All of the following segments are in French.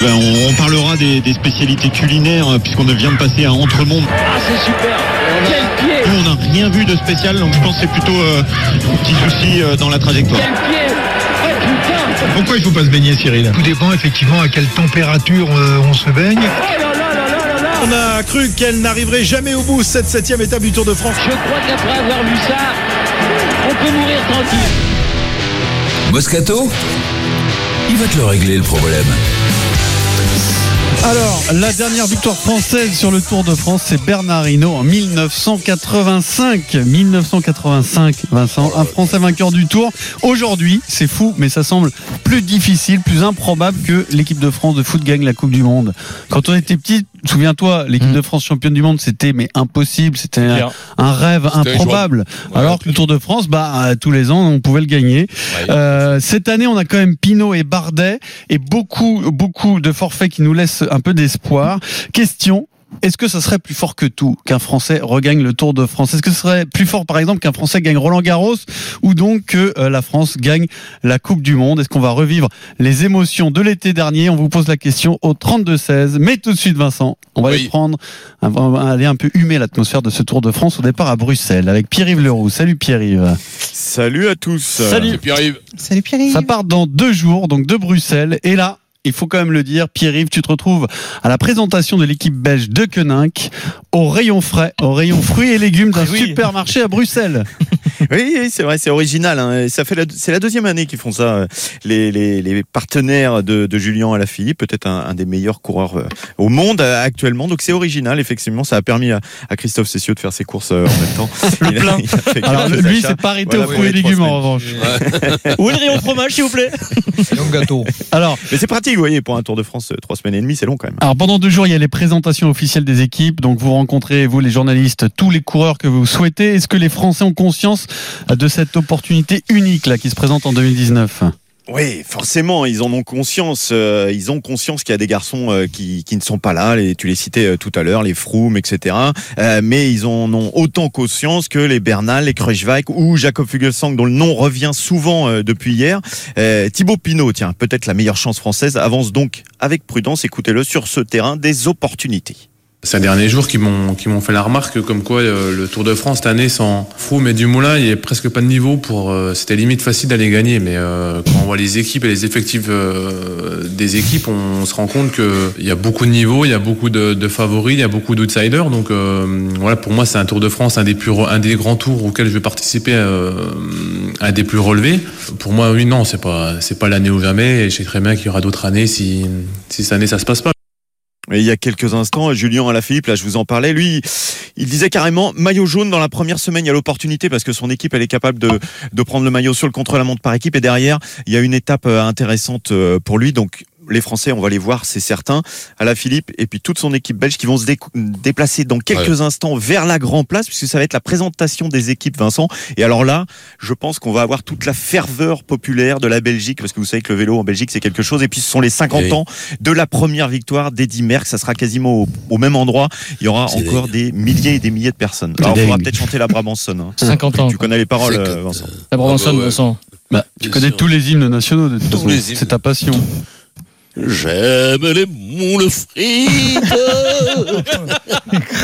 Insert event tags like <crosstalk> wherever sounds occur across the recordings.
Ben, on, on parlera des, des spécialités culinaires euh, puisqu'on vient de passer à Entremonde. Ah, c'est super. Quel pied Nous, on n'a rien vu de spécial, donc je pense que c'est plutôt euh, un petit souci euh, dans la trajectoire. Quel pied Oh putain Pourquoi il faut pas se baigner, Cyril? Tout dépend effectivement à quelle température euh, on se baigne. Oh là là là là là là On a cru qu'elle n'arriverait jamais au bout, cette septième étape du Tour de France. Je crois qu'après avoir vu ça, on peut mourir tranquille. Moscato? Il va te le régler le problème. Alors, la dernière victoire française sur le Tour de France, c'est Bernard Hinault en 1985. 1985, Vincent, un Français vainqueur du Tour. Aujourd'hui, c'est fou, mais ça semble plus difficile, plus improbable que l'équipe de France de foot gagne la Coupe du Monde. Quand on était petit, souviens-toi, l'équipe de France championne du monde, c'était mais impossible, c'était un, rêve improbable. Ouais. Alors que le Tour de France, bah tous les ans, on pouvait le gagner. Euh, cette année, on a quand même Pinot et Bardet et beaucoup, beaucoup de forfaits qui nous laissent un peu d'espoir. Question. Est-ce que ce serait plus fort que tout qu'un Français regagne le Tour de France? Est-ce que ce serait plus fort, par exemple, qu'un Français gagne Roland Garros ou donc que euh, la France gagne la Coupe du Monde? Est-ce qu'on va revivre les émotions de l'été dernier? On vous pose la question au 32-16. Mais tout de suite, Vincent, on va Oui. aller prendre, on va aller un peu humer l'atmosphère de ce Tour de France au départ à Bruxelles avec Pierre-Yves Leroux. Salut Pierre-Yves. Salut à tous. Salut. Pierre-Yves. Salut Pierre. Ça part dans deux jours, donc de Bruxelles. Et là, il faut quand même le dire, Pierre-Yves, tu te retrouves à la présentation de l'équipe belge de Koninck au rayon frais, au rayon fruits et légumes d'un Oui. supermarché à Bruxelles. <laughs> Oui, oui, c'est vrai, c'est original. hein. Ça fait la- c'est la deuxième année qu'ils font ça. euh, Les, les, les partenaires de, de Julien Alaphilippe, peut-être un, un des meilleurs coureurs euh, au monde euh, actuellement. Donc c'est original, effectivement. Ça a permis à, à Christophe Cessieux de faire ses courses en même temps. <laughs> Il a- plein. il a Alors lui, c'est pas arrêté Voilà, aux fruits et légumes en revanche. <laughs> Est le rayon fromage, s'il vous plaît? Donc gâteau. Alors, Mais c'est pratique, vous voyez, pour un Tour de France, trois semaines et demie, c'est long quand même. alors pendant deux jours, il y a les présentations officielles des équipes. Donc vous rencontrez, vous les journalistes, tous les coureurs que vous souhaitez. Est-ce que les Français ont conscience de cette opportunité unique là qui se présente en 2019 Oui, forcément, ils en ont conscience. euh, ils ont conscience qu'il y a des garçons euh, qui, qui ne sont pas là. Tu les citais euh, tout à l'heure, les Froome, etc. Mais ils en ont autant conscience que les Bernal, les Kruijswijk ou Jacob Fuglsang, dont le nom revient souvent depuis hier. Thibaut Pinot, tiens, peut-être la meilleure chance française, avance donc avec prudence, écoutez-le, sur ce terrain des opportunités. Ces derniers jours qui m'ont qui m'ont fait la remarque comme quoi euh, le Tour de France cette année sans Froome et Dumoulin il y a presque pas de niveau pour euh, c'était limite facile d'aller gagner mais euh, quand on voit les équipes et les effectifs euh, des équipes on, se rend compte que il y a beaucoup de niveaux il y a beaucoup de, de favoris il y a beaucoup d'outsiders donc euh, voilà pour moi c'est un Tour de France un des plus un des grands tours auxquels je vais participer euh, un des plus relevés. Pour moi oui non c'est pas c'est pas l'année ou jamais et je sais très bien qu'il y aura d'autres années si si cette année ça se passe pas Il y a quelques instants, Julien Alaphilippe, là je vous en parlais, lui, il disait carrément maillot jaune dans la première semaine, il y a l'opportunité parce que son équipe elle est capable de, de prendre le maillot sur le contre-la-montre par équipe et derrière il y a une étape euh, intéressante euh, pour lui. Donc les Français, on va les voir, c'est certain. Alaphilippe et puis toute son équipe belge qui vont se dé- déplacer dans quelques instants vers la Grand Place, puisque ça va être la présentation des équipes, Vincent. Et alors là, je pense qu'on va avoir toute la ferveur populaire de la Belgique, parce que vous savez que le vélo en Belgique, c'est quelque chose. Et puis ce sont les 50 Oui. ans de la première victoire d'Eddy Merckx. Ça sera quasiment au, au même endroit. Il y aura encore des milliers et des milliers de personnes. Alors, il dingue. faudra peut-être chanter la Brabanson. Hein. 50 ans. Tu connais les paroles, euh, Vincent. La Brabanson, Ah bah ouais. Vincent. Bah, tu connais sûr. tous les hymnes nationaux de Tous les hymnes. C'est ta passion. J'aime les moules frites.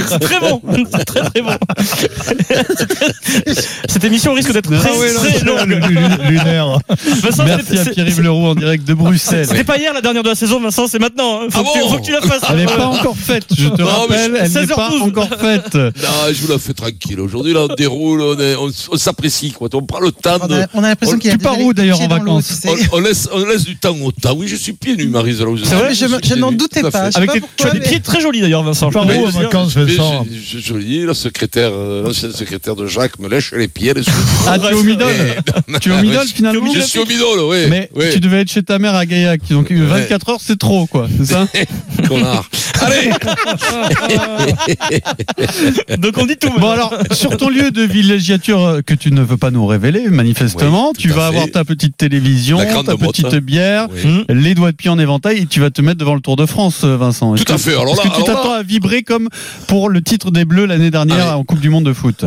C'est très bon. C'est très très bon. <laughs> Cette émission risque d'être très, Ah ouais, non, très longue. Lunaire. Vincent, Merci c'est- à Pierre-Yves Leroux en direct de Bruxelles. C'était pas hier la dernière de la saison, Vincent, c'est maintenant. hein. Faut, Ah que tu, bon faut que tu la fasses. Elle n'est pas encore faite, je te Non, mais rappelle, elle n'est pas 16h12. encore faite. Non, je vous la fais tranquille. Aujourd'hui, là, on déroule, on, est- on, on s'apprécie, quoi. On prend le temps On de. a, on a l'impression on- qu'il y a tu pars où, d'ailleurs, en vacances tu sais. On, on laisse, on laisse du temps au temps. Oui, je suis pieds nus, C'est vrai, je n'en doutais pas. Avec pas tu as des mais- pieds très jolis d'ailleurs, Vincent. Je en vacances, Mais Vincent je, je, je dis, le secrétaire, euh, l'ancien secrétaire de Jacques me lèche les pieds. les sous- Ah, tu es au Midol <laughs> Tu es au Midol finalement Je suis au bidon, là, oui. Mais oui. tu devais être chez ta mère à Gaillac, donc 24 heures c'est trop quoi, c'est ça <laughs> Connard. Allez <laughs> Donc on dit tout. Bon alors, sur ton lieu de villégiature euh, que tu ne veux pas nous révéler, manifestement, Oui, tu vas fait. avoir ta petite télévision, La ta petite hein. bière, Oui. les doigts de pied en éventail et tu vas te mettre devant le Tour de France, euh, Vincent. Tout à fait. Alors là, que tu t'attends à vibrer comme pour le titre des Bleus l'année dernière Ah en Coupe du Monde de foot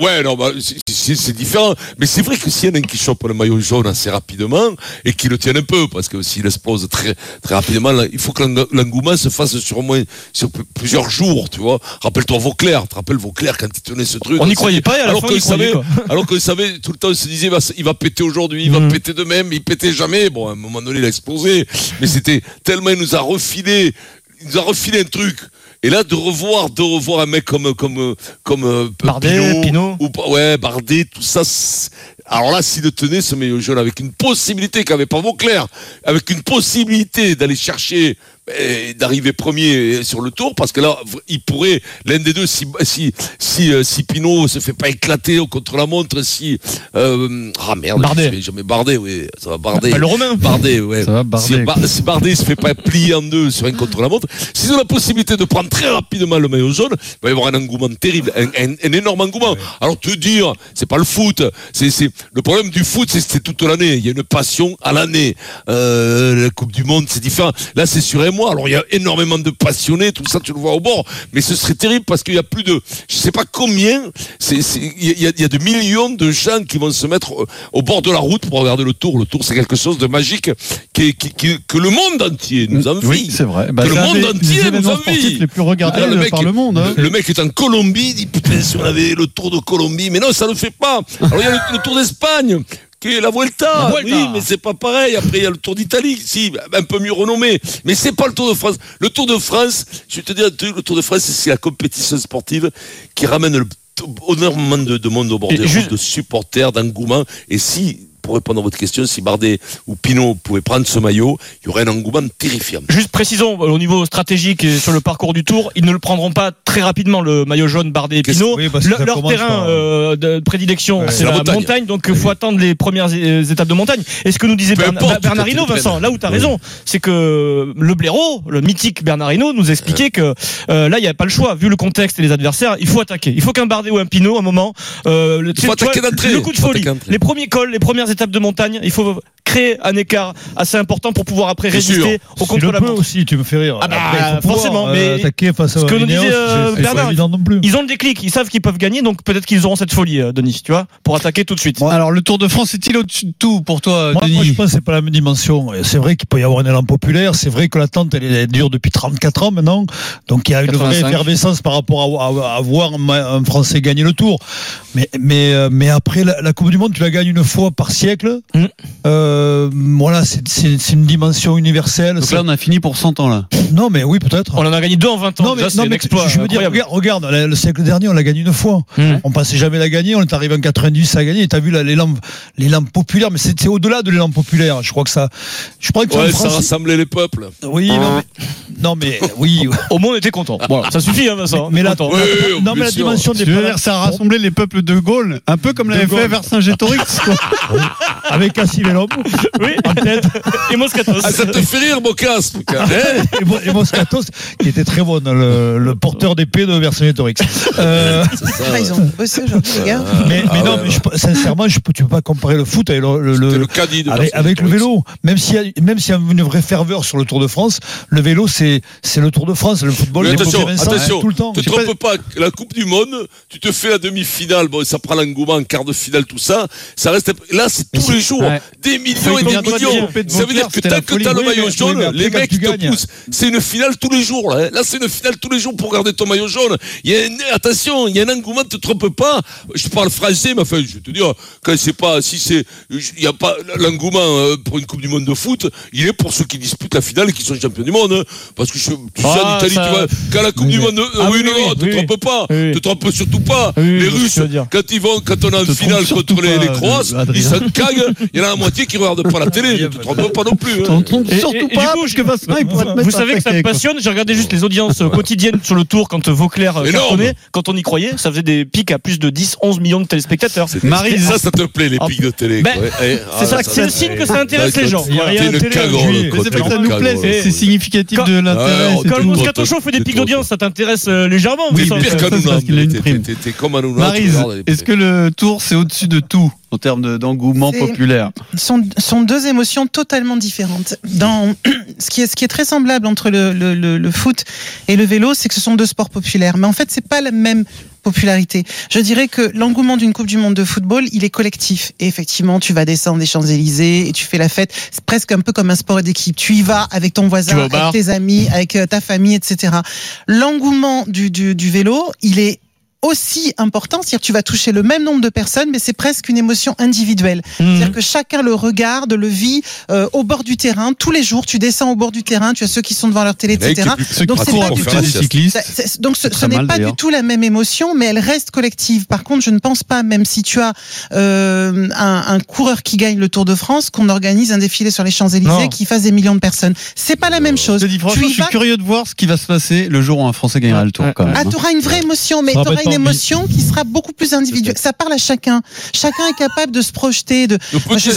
Ouais, non, bah, c'est- différent. Mais c'est vrai que s'il y en a un qui chope le maillot jaune assez rapidement et qui le tienne un peu, parce que s'il explose très, très rapidement, là, il faut que l'eng- l'engouement se fasse sur au moins sur plusieurs jours, tu vois. Rappelle-toi Vauclair, tu te rappelles Vauclair quand il tenait ce truc. On n'y croyait pas et à la alors fin, y croyait, savait, quoi. alors savait, tout le temps, on se disait, il va, il va péter aujourd'hui, il va Mhm. péter demain, mais il pétait jamais. Bon, à un moment donné, il a explosé. Mais c'était tellement, il nous a refilé, il nous a refilé un truc. Et là, de revoir, de revoir un mec comme, comme, comme, euh, Bardet, Pinot. ou ouais, Bardet, tout ça. Alors là, s'il le tenait, ce maillot jaune, avec une possibilité qu'avait pas Vauclair, avec une possibilité d'aller chercher, d'arriver premier sur le tour, parce que là, il pourrait, l'un des deux, si, si, si, euh, si Pinot se fait pas éclater au contre-la-montre, si, euh, ah merde, Bardet. je jamais Bardet, oui, ça va Bardet. Bah, le Romain. Bardet, ouais. Ça va, Bardet. Si, Bar- si Bardet se fait pas plier en deux sur un contre-la-montre, s'ils ont la possibilité de prendre très rapidement le maillot jaune, il va y avoir un engouement terrible, un, un- un énorme engouement. Alors te dire, c'est pas le foot, c'est, c'est, le problème du foot, c'est que c'est toute l'année. Il y a une passion à l'année. Euh, la Coupe du Monde, c'est différent. Là, c'est sur un Alors il y a énormément de passionnés, tout ça, tu le vois au bord. Mais ce serait terrible parce qu'il y a plus de, je sais pas combien, il y a, y a de millions de gens qui vont se mettre au, au bord de la route pour regarder le tour. Le tour, c'est quelque chose de magique qui, qui- qui- que le monde entier nous envie. Oui, c'est vrai. Bah, Que le monde des- entier des nous envie. les plus regardés Ah, le euh, mec- par le monde. hein. Le, le mec est en Colombie, il dit putain, si on avait le tour de Colombie, mais non, ça ne fait pas. Alors il y a le, le tour d'Espagne. Qui est la Vuelta. La Vuelta. Oui, mais c'est pas pareil. Après, il y a le Tour d'Italie, si, un peu mieux renommé. Mais c'est pas le Tour de France. Le Tour de France, je vais te dire le Tour de France, c'est la compétition sportive qui ramène le énormément de, de monde au bord des routes, de supporters, d'engouement. Et si, pour répondre à votre question, si Bardet ou Pinot pouvaient prendre ce maillot, il y aurait un engouement terrifiant. Juste précisons, euh, au niveau stratégique et sur le parcours du tour, ils ne le prendront pas très rapidement, le maillot jaune, Bardet et Pinot. oui, Le- leur terrain par- euh, de prédilection, Ouais. c'est la la, montagne. montagne, donc il faut attendre les premières euh, étapes de montagne. Et ce que nous disait Peu Bern- importe, Bernard quand Hinault, ils le Vincent, là où tu as raison, c'est que le blaireau, le mythique Bernard Hinault, nous expliquait que euh, là, il n'y a pas le choix. Vu le contexte et les adversaires, il faut attaquer. Il faut qu'un Bardet ou un Pinot, à un moment, euh, le, faut tu vois, le coup de Il faut folie, les premiers cols, les premières étapes de montagne, il faut créer un écart assez important pour pouvoir après sûr. résister au Tu le contre-la-montre. peux aussi, tu me fais rire. Ah bah, Après, il faut pouvoir, forcément, euh, mais attaquer face à ce que nous disait, euh, Bernard, évident non plus. Ils ont le déclic, ils savent qu'ils peuvent gagner, donc peut-être qu'ils auront cette folie, euh, Denis, tu vois, pour attaquer tout de suite. Alors, le Tour de France est-il au-dessus de tout pour toi, Moi, Denis moi, je pense que c'est pas la même dimension. C'est vrai qu'il peut y avoir un élan populaire. C'est vrai que l'attente, elle, est- dure depuis 34 ans maintenant. Donc, il y a une vraie 85. effervescence par rapport à, à- à voir un, un Français gagner le Tour. Mais, mais, mais après, la, la Coupe du Monde, tu la gagnes une fois par siècle. Mm. Euh, voilà, c'est- c'est c'est une dimension universelle. Donc C'est- là, on a fini pour 100 ans, là. Non, mais oui, peut-être. On en a gagné deux en 20 ans, Non, mais, déjà, c'est non, un mais exploit je veux dire, regarde, regarde, le le siècle dernier, on l'a gagné une fois. Mhm. On pensait jamais la gagner, on est arrivé en 90 à gagner. Et t'as vu là, l'élan, l'élan populaire, mais c'est c'est au-delà de l'élan populaire. Je crois que ça, je crois que Ouais, en ça France- rassemblait les peuples. oui, non, mais, non, mais <laughs> oui. Au moins, on était content. Voilà, ça suffit, hein, Vincent. Mais. Oui, oui, non, mais la dimension des dire, ça a rassemblé les peuples de Gaulle, un peu comme l'avait fait. Vercingétorix, quoi. <laughs> <laughs> avec Cassivello Oui, en tête et Moscatos. Ah, ça te fait rire, Bocas, hein <laughs> et, et Moscatos qui était très bon, le, le porteur d'épée de Vercingétorix. <laughs> Euh, Ah, ils ont bossé aujourd'hui, les gars. mais, mais Ah non, ouais, mais je- sincèrement, je, tu peux pas comparer le foot avec le, le- le- C'était le caddie de avec, avec le vélo. Même s'il y a, même s'il y a une vraie ferveur sur le Tour de France, le vélo, c'est, c'est le Tour de France. Le football, Mais c'est attention, Vincent, attention, tout le temps. te sais pas- trompe pas, la Coupe du Monde, tu te fais la demi-finale, bon, ça prend l'engouement, quart de finale, tout ça, ça reste, là, c'est tous les jours, Ouais. des millions et des millions. de Ça veut dire que tant que t'as le maillot jaune, les mecs te poussent. C'est une finale tous les jours, là. Là, c'est une finale tous les jours pour garder ton maillot jaune. Il y a une- attention, il y a un engouement, te trompe pas. Je parle français, mais enfin, je vais te dire, quand c'est pas, si c'est, il y a pas l'engouement euh, pour une Coupe du Monde de foot, il est pour ceux qui disputent la finale et qui sont champions du monde. hein. Parce que je, tu sais, Ah, en Italie, ça- tu vois, quand la Coupe Oui, du Monde, euh, Ah oui, oui, non, non, te trompe pas. Te trompe surtout pas. Les Russes, quand ils vont, quand on est en Te trompe finale contre les, les Croates, euh, ils Adrien. Il y en a la moitié qui regardent pas la télé. <laughs> Ne te trompe pas non plus. hein. Et- surtout et pas, coup, parce que Vincent, il pourrait te mettre Vous savez que ça me passionne. J'ai regardé juste les audiences quotidiennes sur le tour quand Vauclair euh, cartonnait. Quand on y croyait, ça faisait des pics à plus de 10, 11 millions de téléspectateurs. Ça, ça te plaît, les pics de télé. Ben. Eh, C'est ah, c'est le signe que ça intéresse les gens. C'est que ça nous plaît, c'est- significatif Quand- de l'intérêt. Ouais, c'est Quand le. Moscato Show fait des pics d'audience, ça t'intéresse euh, légèrement. Oui, pire Anouna. tu Maryse, regardes les- est-ce que le tour, c'est au-dessus de tout? En termes de- d'engouement populaire sont, sont deux émotions totalement différentes. Dans <clears throat> ce qui est ce qui est très semblable entre le, le, le, le foot et le vélo, c'est que ce sont deux sports populaires. Mais en fait, c'est pas la même popularité. Je dirais que l'engouement d'une Coupe du Monde de football, il est collectif. Et effectivement, tu vas descendre des Champs-Élysées et tu fais la fête. C'est presque un peu comme un sport d'équipe. Tu y vas avec ton voisin, avec tes amis, avec euh, ta famille, etc. L'engouement du, du, du vélo, il est aussi important, c'est-à-dire tu vas toucher le même nombre de personnes, mais c'est presque une émotion individuelle. Mhm. C'est-à-dire que chacun le regarde, le vit euh, au bord du terrain. Tous les jours, tu descends au bord du terrain, tu as ceux qui sont devant leur télé, etc. Donc c'est pas du tout- ce, ce n'est pas du tout la même émotion, mais elle reste collective. Par contre, je ne pense pas, même si tu as euh, un, un coureur qui gagne le Tour de France, qu'on organise un défilé sur les Non. Champs-Élysées qui fasse des millions de personnes. C'est pas la même chose. Je te dis franchement, je suis curieux de voir ce qui va se passer le jour où un Français gagnera le tour quand même. ah, hein. tu auras une vraie émotion, mais Ça tu va auras pas une. Émotion qui sera beaucoup plus individuelle. Ça parle à chacun. Chacun est capable de se projeter, de, Le je,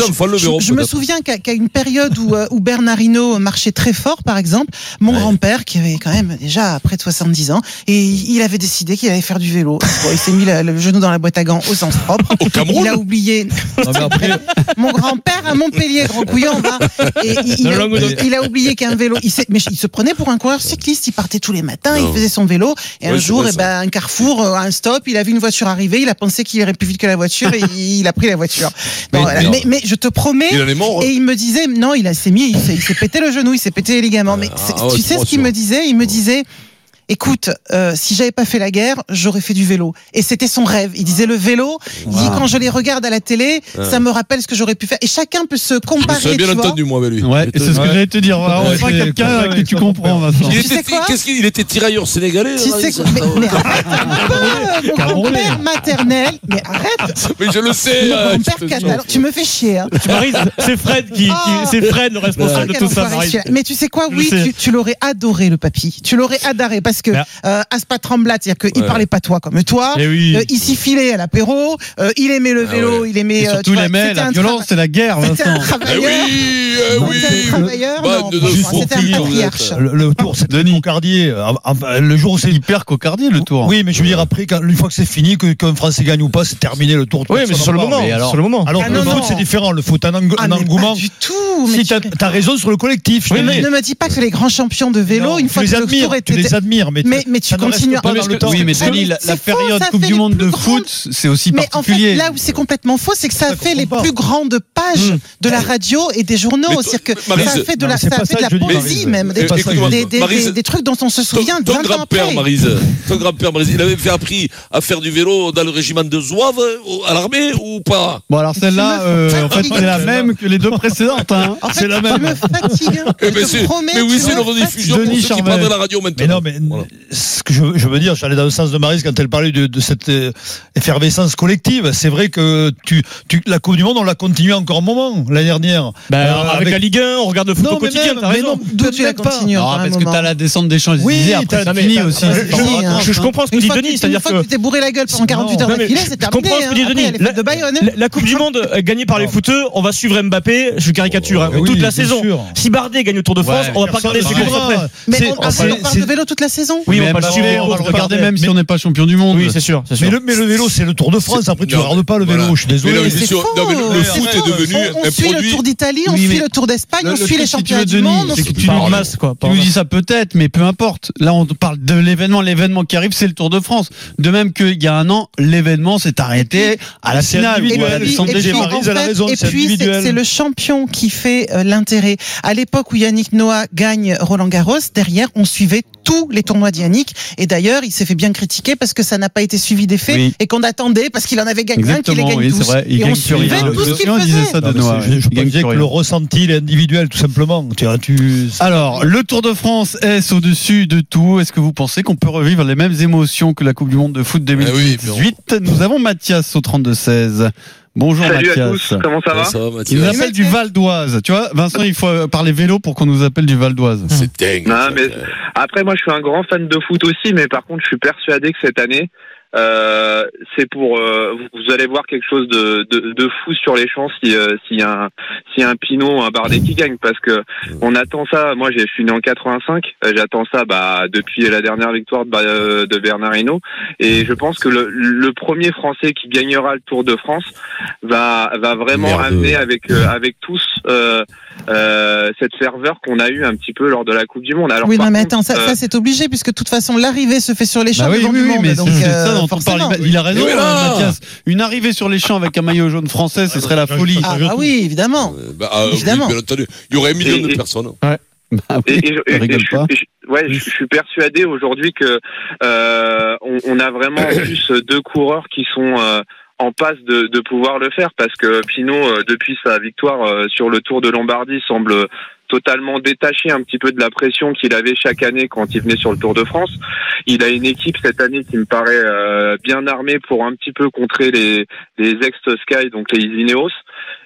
je- me souviens qu'à une période où, euh, où Bernard Hinault marchait très fort, par exemple, mon grand-père, qui avait quand même déjà près de 70 ans, et il avait décidé qu'il allait faire du vélo. Bon, il s'est mis le genou dans la boîte à gants au sens propre. Au Cameroun Il a oublié. Non, mais après, <laughs> Mon grand-père à Montpellier, grand couillon, va. Et il, a, Languedoc. il a oublié qu'un vélo. Il, mais il se prenait pour un coureur cycliste. Il partait tous les matins, Non. il faisait son vélo. Et un Ouais, jour, eh ben, un carrefour, euh, un stop, il a vu une voiture arriver. Il a pensé qu'il irait plus vite que la voiture et <laughs> il a pris la voiture. Mais voilà. non. mais, mais je te promets. Il mort. Et il me disait, non, il s'est mis, il s'est pété le genou, il s'est pété les ligaments. Mais Ah, tu sais ce qu'il me disait? Il me disait. Écoute, euh, si j'avais pas fait la guerre, j'aurais fait du vélo. Et c'était son rêve. Il disait le vélo. Il dit quand je les regarde à la télé, ça me rappelle ce que j'aurais pu faire. Et chacun peut se Je me comparer. serais bien tu vois. entendu, moi, avec lui. Ouais, c'est ce que Ouais. j'allais te dire. Voilà, on Ouais, quelqu'un que tu comprends, Vincent. Il Tu sais qu'est-ce qu'il il était tirailleur sénégalais Tu sais quoi mais, mais arrête <laughs> un peu, mon Camerounais. grand-père maternel. Mais arrête. <laughs> Mais je le sais. Mon euh, je jure. catalan. Tu me fais chier. Hein. C'est Fred qui, qui- Ah. c'est Fred le responsable de Quel tout ça. Mais tu sais quoi, Je oui, tu, tu l'aurais adoré le papy. Tu l'aurais adoré parce que Ben. euh, Aspat Tremblat, c'est-à-dire qu'il Ouais. parlait pas toi comme toi. Eh oui. Euh, il s'y filait à l'apéro. euh, il aimait le Ah vélo. ouais. Il aimait. Et surtout, tu il vois, aimait c'était la un violence et la guerre, C'était un Vincent. Eh travailleur. oui, eh oui. C'était un travailleur. C'était un patriarche. le, le tour, c'est Denis Concardier. euh, euh, Le jour où c'est Hyper cocardier le tour. Oui, mais je veux dire, après, une fois que c'est fini, que- qu'un Français gagne ou pas, c'est terminé le tour. Oui, mais c'est sur le moment. alors- Sur le moment. Alors Ah que non, le non. foot, c'est différent. Le foot, un, Ah, engouement. Pas du tout. Si, tu- t'as as raison sur le collectif. ne me dis pas que les grands champions de vélo, une fois que le tour tu était. Mais, Mais- mais tu continues- pas Non, mais dans ce le que- temps. Oui, mais Denis, la, c'est la période Coupe du Monde de grandes- foot, c'est aussi Mais en fait, là où c'est complètement faux, c'est que ça a Ça fait les pas. plus grandes pages de la radio et des journaux. C'est-à-dire que Maryse, ça a fait de la, ça fait de la poésie même, des, Eh, des, trucs dont on se Ton, souvient ton 20 ans grand-père. Marise, ton grand-père, Marise, il avait fait appris à faire du vélo dans le régiment de Zouave à l'armée ou pas? Bon, alors celle-là, euh, en fait, c'est la même que les deux précédentes. Hein. C'est la même. me fatigues. Eh Je mais oui, c'est une rediffusion Denis pour ceux qui de la radio maintenant. Mais non, mais Voilà. ce que je, je veux dire, j'allais dans le sens de Marise quand elle parlait de, de cette euh, effervescence collective. C'est vrai que tu, tu, la Coupe du Monde, on l'a continué encore un moment l'année dernière. Bah, Euh, avec, la Ligue 1, on regarde le foot Non, au mais quotidien, même, mais raison. non, D'où tu la continues Non, un parce que t'as la descente des Champs-Élysées. Oui, t'as- mais fini aussi. je- pas je- je, je hein. comprends ce que dit Denis, tu- c'est-à-dire une fois que que tu t'es bourré la gueule pendant 48 heures mais d'affilée, je c'est terminé. comprends ce que hein. dit Après, Denis. Bayonne. la, Coupe du <laughs> Monde euh, gagnée par les footeux, on va suivre Mbappé, je caricature, hein, toute la saison. Si Bardet gagne le Tour de France, on va pas regarder ses courses après. Mais on parle c'est- de vélo toute la saison Oui, Mais on va le Mbappé, suivre. on va le de regarder même si on n'est pas champion du monde. Oui, c'est sûr, Mais le, mais le vélo, c'est le Tour de France. Après, tu ne regardes pas le vélo. voilà. Je suis désolé. Mais non, mais C'est c'est sûr. faux. Non, mais le, foot est devenu on, on un suit le. Tour d'Italie, on Oui, suit le Tour d'Espagne, on suit les championnats du monde. tu Pas nous en dis- masse, quoi. pas Tu en nous dis masse. ça peut-être, mais peu importe. Là, on parle de l'événement. L'événement qui arrive, c'est le Tour de France. De même qu'il y a un an, l'événement s'est arrêté à la finale. Et puis, c'est le champion qui fait euh, l'intérêt. À l'époque où Yannick Noah gagne Roland Garros, derrière, on suivait tous les tournois d'Yannick. Et d'ailleurs, il s'est fait bien critiquer parce que ça n'a pas été suivi des faits Oui. et qu'on attendait parce qu'il en avait gagné un, qu'il les Exactement, gagne oui, tous. c'est vrai. Il et on gagne plus suivait tout ce qu'il On faisait. ça de Non, mais Noah. c'est- je, je gagne que le ressenti, il est individuel, tout simplement. Tu, vois, tu, Alors, le Tour de France est au-dessus de tout. Est-ce que vous pensez qu'on peut revivre les mêmes émotions que la Coupe du Monde de foot Eh oui, 2018 Nous avons Mathias au 32-16. Bonjour Salut Mathias. à tous, comment ça va Ça va, Il nous appelle du Val d'Oise. Tu vois, Vincent, il faut parler vélo pour qu'on nous appelle du Val d'Oise. C'est dingue. Non, ça. mais- Après, moi, je suis un grand fan de foot aussi, mais par contre, je suis persuadé que cette année, euh, c'est pour. euh, vous- allez voir quelque chose de, de, de fou sur les champs si euh, s'il y a un a un Pinot ou un Bardet qui gagne, parce que on attend ça. Moi, je suis né en 85. euh, J'attends ça bah, depuis la dernière victoire de, euh, de Bernard Hinault, et je pense que le, le premier Français qui gagnera le Tour de France va va vraiment Merde. amener avec avec tous. Euh, cette ferveur qu'on a eue un petit peu lors de la Coupe du Monde. Alors, oui, non, mais contre, attends, ça, euh, ça c'est obligé puisque de toute façon l'arrivée se fait sur les champs Bah oui, devant oui, du oui, monde. mais donc, euh, ça non, on parle- il a raison, voilà. Mathias. Une arrivée sur les champs avec un maillot jaune français, ce serait la folie. Ah, bah oui, évidemment. Euh, bah, ah, oui, Évidemment. bien entendu. Il y aurait un million Et- de et- personnes. <laughs> Bah Et, oui, et je, et- je ouais, je, je suis persuadé aujourd'hui que euh, on, on a vraiment en plus deux coureurs qui sont euh, en passe de, pouvoir le faire parce que Pinot, euh, depuis sa victoire euh, sur le Tour de Lombardie, semble totalement détaché un petit peu de la pression qu'il avait chaque année quand il venait sur le Tour de France. Il a une équipe cette année qui me paraît euh, bien armée pour un petit peu contrer les, les ex-Sky, donc les Ineos.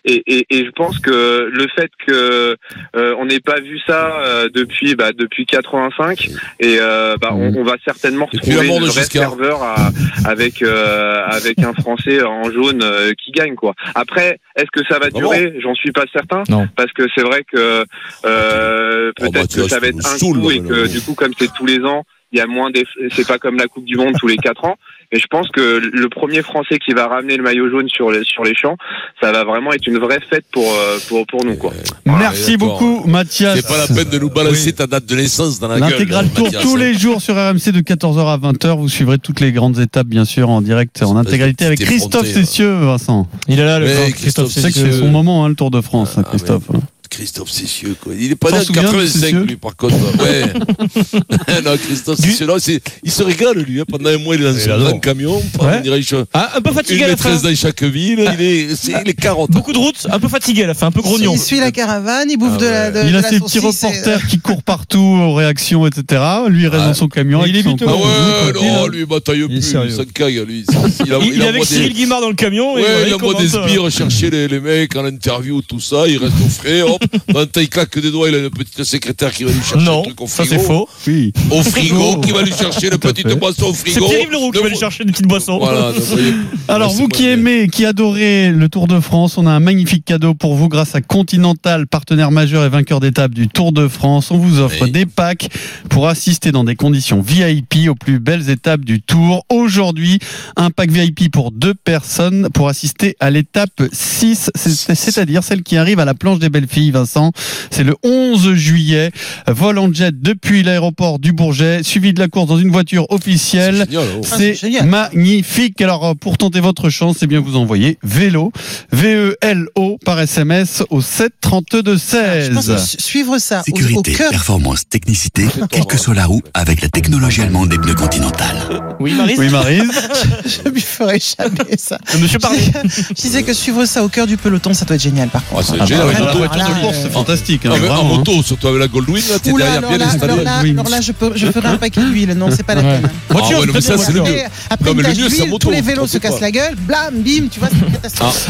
Et, et, et je pense que le fait que euh, on n'ait pas vu ça euh, depuis bah, depuis 85 et euh, bah, on, on va certainement retrouver une vraie Giscard. ferveur à- avec euh, avec un Français en jaune euh, qui gagne quoi. Après, est-ce que ça va Ah durer? J'en suis pas certain Non. parce que c'est vrai que euh, Oh, peut-être Mathias, que ça va être un coup là, et que là. du coup comme c'est tous les ans, il y a moins d'eff- c'est pas comme la Coupe du monde tous les quatre ans. Et je pense que le premier Français qui va ramener le maillot jaune sur les sur les champs, ça va vraiment être une vraie fête pour euh, pour pour nous quoi. Merci d'accord. beaucoup, Mathias. C'est pas la peine de nous balancer ta date de naissance dans la gueule. L'intégral tour Mathias. tous les jours sur RMC de 14h à 20h. Vous suivrez toutes les grandes étapes, bien sûr, en direct, en intégralité avec Christophe effronté, Cessieux, Vincent. Il est là, le Christophe Je sais que c'est son moment, hein, le Tour de France, hein, Ah, Christophe. Christophe Cessieux, quoi. Il est pas né en souviens de 85, Cessieux lui, par contre. <laughs> Ouais. <laughs> non, Christophe Cessieux, non, c'est- il se régale, lui. hein. Pendant un mois, il est dans son grand camion. Ouais. Dirait une Ah, un peu fatigué à la fin. maîtresse dans chaque ville. Il est, c'est, il est carotte. Beaucoup de routes, un peu fatigué à la fin, un peu grognon. Il suit la caravane, il bouffe Ah de la, ouais. de, Il de a ses petits et- reporters qui courent partout aux réactions, etc. Lui, il reste Ah. dans son camion. Avec il est vite, Ah ouais, non, lui, il bataille Il est plus. Il s'en caille, lui. Il, est <laughs> avec Cyril Guimard dans le camion. Ouais, il envoie des euh, sbires chercher les, les mecs en interview, tout ça. Il reste au frais, hop. <laughs> Dans le temps, il claque des doigts. Il a une petite secrétaire qui va lui chercher Non, le truc au ça frigo. c'est faux. Oui. Au frigo, qui va lui chercher à petite boisson au C'est frigo. Pierre-Yves Leroux qui Ne va lui chercher des petites boissons. Voilà, ne voyez- <laughs> Alors, vous c'est qui aimez, qui adorez le Tour de France, on a un magnifique cadeau pour vous grâce à Continental, partenaire majeur et vainqueur d'étape du Tour de France. On vous offre Oui. des packs pour assister dans des conditions VIP aux plus belles étapes du Tour. Aujourd'hui, un pack VIP pour deux personnes pour assister à l'étape 6, c'est- c'est-à-dire celle qui arrive à la planche des belles filles, Vincent. C'est le 11 juillet. Vol en jet depuis l'aéroport du Bourget, suivi de la course dans une voiture officielle. C'est oh. Ah, magnifique. Alors, euh, pour tenter votre chance, c'est bien vous envoyer vélo, V-E-L-O par SMS au 7 32 Je pense que 16. su- suivre ça au, au Sécurité, cœur. performance, technicité, quelle que soit la roue, avec la technologie allemande des pneus Continental. Oui, <laughs> Marie. Oui, Marise. <laughs> Je lui ferai jamais ça. Monsieur Parlé. Je disais que suivre ça au cœur du peloton, ça doit être génial par contre. Ah, Ah, course, c'est fantastique. hein, Ah, en hein. moto, surtout avec la Goldwing, là, t'es derrière alors bien là, installé. alors là, alors là, je, peux, je ferai un paquet d'huile. Non, c'est pas la peine. Voiture, Ah, ouais, non, mais ça, c'est le mieux. Après, après Non, une mais le tache mieux, c'est la d'huile, moto, tous les vélos se t'en fais cassent la gueule, blam, bim, tu vois, c'est une catastrophe.